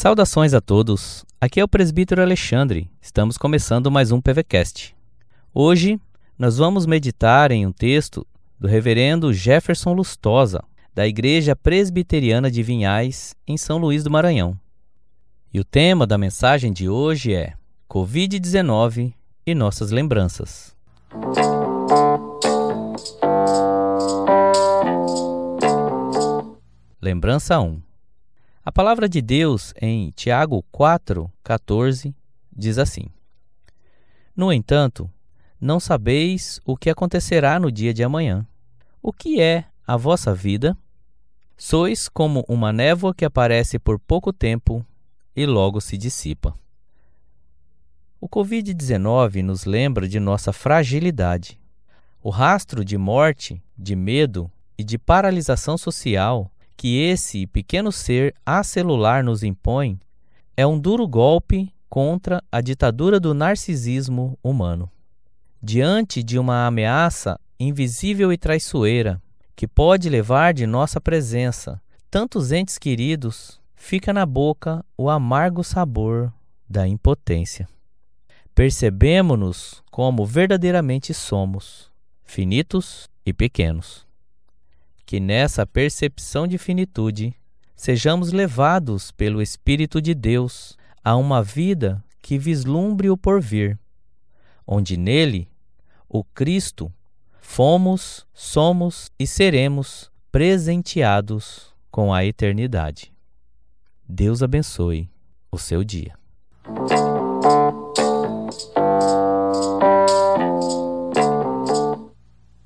Saudações a todos. Aqui é o presbítero Alexandre. Estamos começando mais um PVcast. Hoje nós vamos meditar em um texto do reverendo Jefferson Lustosa, da Igreja Presbiteriana de Vinhais, em São Luís do Maranhão. E o tema da mensagem de hoje é Covid-19 e nossas lembranças. Lembrança 1 A palavra de Deus em Tiago 4, 14 diz assim: No entanto, não sabeis o que acontecerá no dia de amanhã. O que é a vossa vida? Sois como uma névoa que aparece por pouco tempo e logo se dissipa. O Covid-19 nos lembra de nossa fragilidade. O rastro de morte, de medo e de paralisação social que esse pequeno ser acelular nos impõe é um duro golpe contra a ditadura do narcisismo humano. Diante de uma ameaça invisível e traiçoeira que pode levar de nossa presença tantos entes queridos, fica na boca o amargo sabor da impotência. Percebemos-nos como verdadeiramente somos, finitos e pequenos que nessa percepção de finitude sejamos levados pelo Espírito de Deus a uma vida que vislumbre o porvir, onde nele, o Cristo, fomos, somos e seremos presenteados com a eternidade. Deus abençoe o seu dia.